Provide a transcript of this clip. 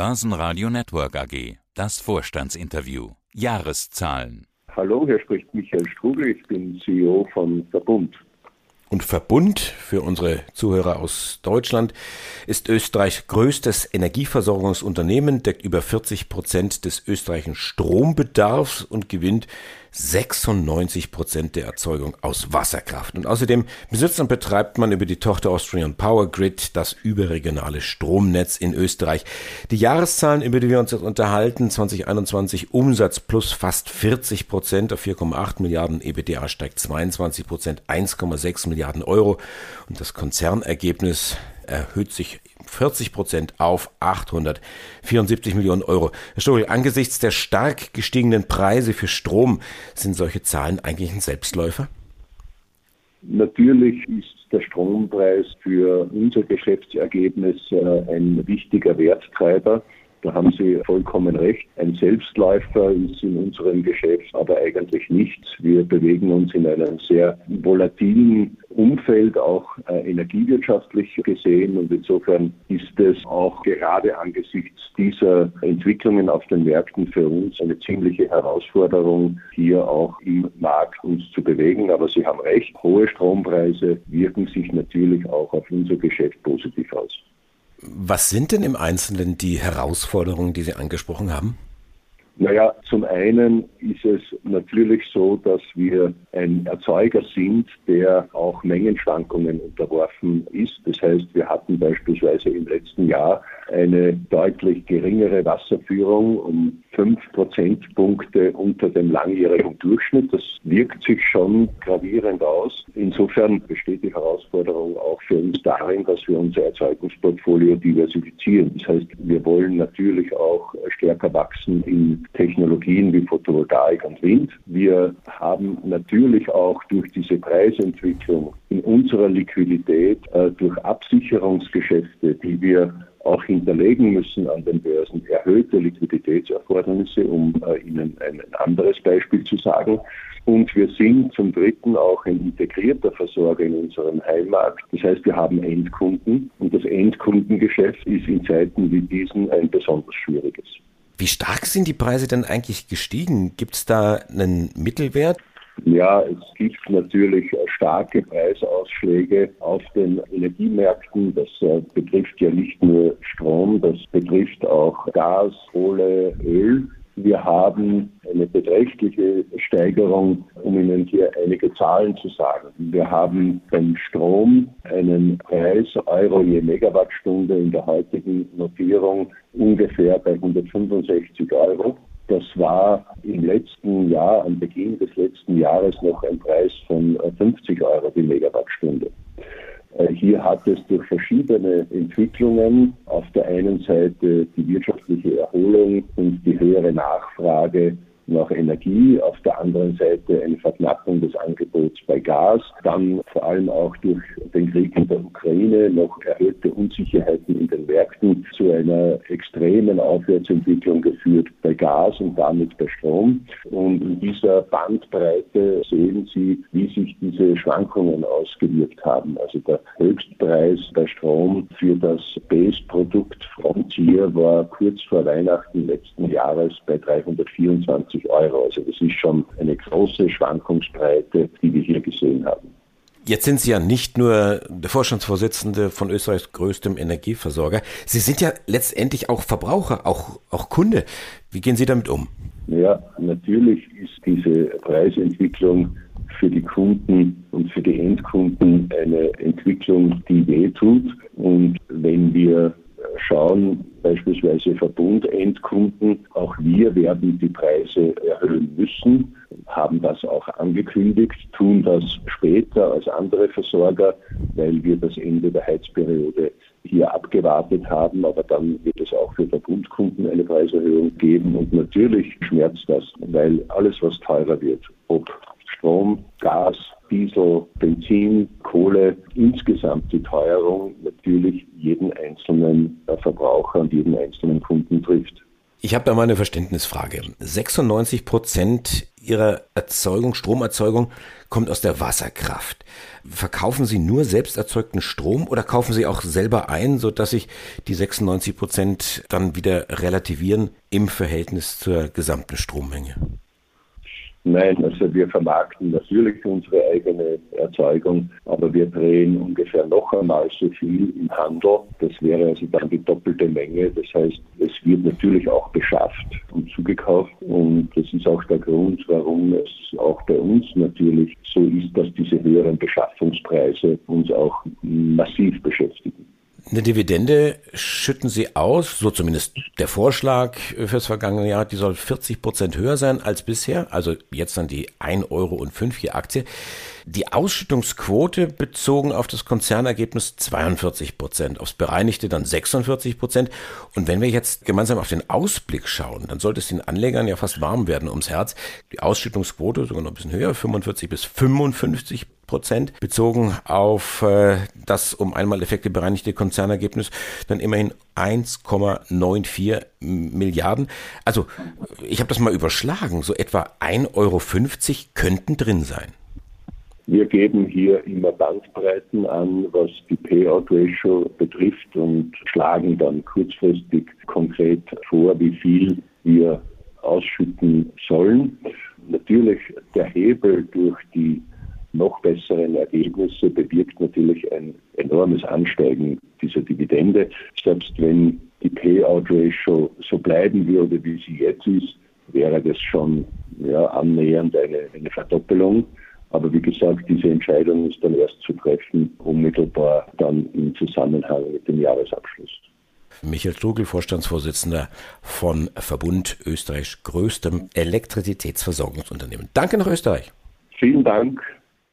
Börsenradio Network AG. Das Vorstandsinterview. Jahreszahlen. Hallo, hier spricht Michael Strugel. Ich bin CEO von Verbund. Und Verbund für unsere Zuhörer aus Deutschland ist Österreichs größtes Energieversorgungsunternehmen, deckt über 40 Prozent des österreichischen Strombedarfs und gewinnt 96 Prozent der Erzeugung aus Wasserkraft. Und außerdem besitzt und betreibt man über die Tochter Austrian Power Grid das überregionale Stromnetz in Österreich. Die Jahreszahlen, über die wir uns jetzt unterhalten, 2021 Umsatz plus fast 40 Prozent auf 4,8 Milliarden, EBDA steigt 22 Prozent, 1,6 Milliarden Euro und das Konzernergebnis erhöht sich 40 Prozent auf 874 Millionen Euro. Herr Story, angesichts der stark gestiegenen Preise für Strom sind solche Zahlen eigentlich ein Selbstläufer? Natürlich ist der Strompreis für unser Geschäftsergebnis äh, ein wichtiger Werttreiber. Da haben Sie vollkommen recht. Ein Selbstläufer ist in unserem Geschäft aber eigentlich nichts. Wir bewegen uns in einem sehr volatilen Umfeld, auch äh, energiewirtschaftlich gesehen. Und insofern ist es auch gerade angesichts dieser Entwicklungen auf den Märkten für uns eine ziemliche Herausforderung, hier auch im Markt uns zu bewegen. Aber Sie haben recht, hohe Strompreise wirken sich natürlich auch auf unser Geschäft positiv aus. Was sind denn im Einzelnen die Herausforderungen, die Sie angesprochen haben? Naja, zum einen ist es natürlich so, dass wir ein Erzeuger sind, der auch Mengenschwankungen unterworfen ist. Das heißt, wir hatten beispielsweise im letzten Jahr eine deutlich geringere Wasserführung um fünf Prozentpunkte unter dem langjährigen Durchschnitt. Das wirkt sich schon gravierend aus. Insofern besteht die Herausforderung auch für uns darin, dass wir unser Erzeugungsportfolio diversifizieren. Das heißt, wir wollen natürlich auch stärker wachsen in Technologien wie Photovoltaik und Wind. Wir haben natürlich auch durch diese Preisentwicklung in unserer Liquidität, äh, durch Absicherungsgeschäfte, die wir auch hinterlegen müssen an den Börsen erhöhte Liquiditätserfordernisse, um äh, Ihnen ein, ein anderes Beispiel zu sagen. Und wir sind zum Dritten auch ein integrierter Versorger in unserem Heimmarkt. Das heißt, wir haben Endkunden und das Endkundengeschäft ist in Zeiten wie diesen ein besonders schwieriges. Wie stark sind die Preise denn eigentlich gestiegen? Gibt es da einen Mittelwert? Ja, es gibt natürlich starke Preisausschläge auf den Energiemärkten. Das äh, betrifft ja nicht nur Strom, das betrifft auch Gas, Kohle, Öl. Wir haben eine beträchtliche Steigerung, um Ihnen hier einige Zahlen zu sagen. Wir haben beim Strom einen Preis Euro je Megawattstunde in der heutigen Notierung ungefähr bei 165 Euro. Das war im letzten Jahr, am Beginn des letzten Jahres noch ein Preis von 50 Euro die Megawattstunde. Äh, hier hat es durch verschiedene Entwicklungen auf der einen Seite die wirtschaftliche Erholung und die höhere Nachfrage nach Energie, auf der anderen Seite eine Verknappung des Angebots bei Gas, dann vor allem auch durch den Krieg in der Ukraine noch erhöhte Unsicherheiten in den Märkten zu einer extremen Aufwärtsentwicklung geführt bei Gas und damit bei Strom. Und in dieser Bandbreite sehen Sie, wie sich diese Schwankungen ausgewirkt haben. Also der Höchstpreis bei Strom für das Base-Produkt Frontier war kurz vor Weihnachten letzten Jahres bei 324 50 Euro. Also das ist schon eine große Schwankungsbreite, die wir hier gesehen haben. Jetzt sind Sie ja nicht nur der Vorstandsvorsitzende von Österreichs größtem Energieversorger. Sie sind ja letztendlich auch Verbraucher, auch, auch Kunde. Wie gehen Sie damit um? Ja, natürlich ist diese Preisentwicklung für die Kunden und für die Endkunden eine Entwicklung, die wehtut. Und wenn wir beispielsweise Verbundendkunden, auch wir werden die Preise erhöhen müssen, haben das auch angekündigt, tun das später als andere Versorger, weil wir das Ende der Heizperiode hier abgewartet haben, aber dann wird es auch für Verbundkunden eine Preiserhöhung geben und natürlich schmerzt das, weil alles, was teurer wird, ob Strom, Gas, Diesel, Benzin, Kohle, insgesamt die Teuerung natürlich jeden einzelnen Verbraucher und jeden einzelnen Kunden trifft. Ich habe da mal eine Verständnisfrage. 96 Prozent Ihrer Erzeugung, Stromerzeugung, kommt aus der Wasserkraft. Verkaufen Sie nur selbst erzeugten Strom oder kaufen Sie auch selber ein, sodass sich die 96 Prozent dann wieder relativieren im Verhältnis zur gesamten Strommenge? Nein, also wir vermarkten natürlich unsere eigene Erzeugung, aber wir drehen ungefähr noch einmal so viel im Handel. Das wäre also dann die doppelte Menge. Das heißt, es wird natürlich auch beschafft und zugekauft. Und das ist auch der Grund, warum es auch bei uns natürlich so ist, dass diese höheren Beschaffungspreise uns auch massiv beschäftigen. Eine Dividende schütten Sie aus, so zumindest der Vorschlag fürs vergangene Jahr, die soll 40 Prozent höher sein als bisher, also jetzt dann die 1,05 Euro je Aktie. Die Ausschüttungsquote bezogen auf das Konzernergebnis 42 Prozent, aufs bereinigte dann 46 Prozent. Und wenn wir jetzt gemeinsam auf den Ausblick schauen, dann sollte es den Anlegern ja fast warm werden ums Herz. Die Ausschüttungsquote sogar noch ein bisschen höher, 45 bis 55 Prozent, bezogen auf äh, das um einmal Effekte bereinigte Konzernergebnis, dann immerhin 1,94 Milliarden. Also ich habe das mal überschlagen, so etwa 1,50 Euro könnten drin sein. Wir geben hier immer Bandbreiten an, was die Payout-Ratio betrifft und schlagen dann kurzfristig konkret vor, wie viel wir ausschütten sollen. Natürlich der Hebel durch die noch besseren Ergebnisse bewirkt natürlich ein enormes Ansteigen dieser Dividende. Selbst wenn die Payout-Ratio so bleiben würde, wie sie jetzt ist, wäre das schon ja, annähernd eine, eine Verdoppelung. Aber wie gesagt, diese Entscheidung ist dann erst zu treffen, unmittelbar dann im Zusammenhang mit dem Jahresabschluss. Michael Strugel, Vorstandsvorsitzender von Verbund Österreichs größtem Elektrizitätsversorgungsunternehmen. Danke nach Österreich. Vielen Dank.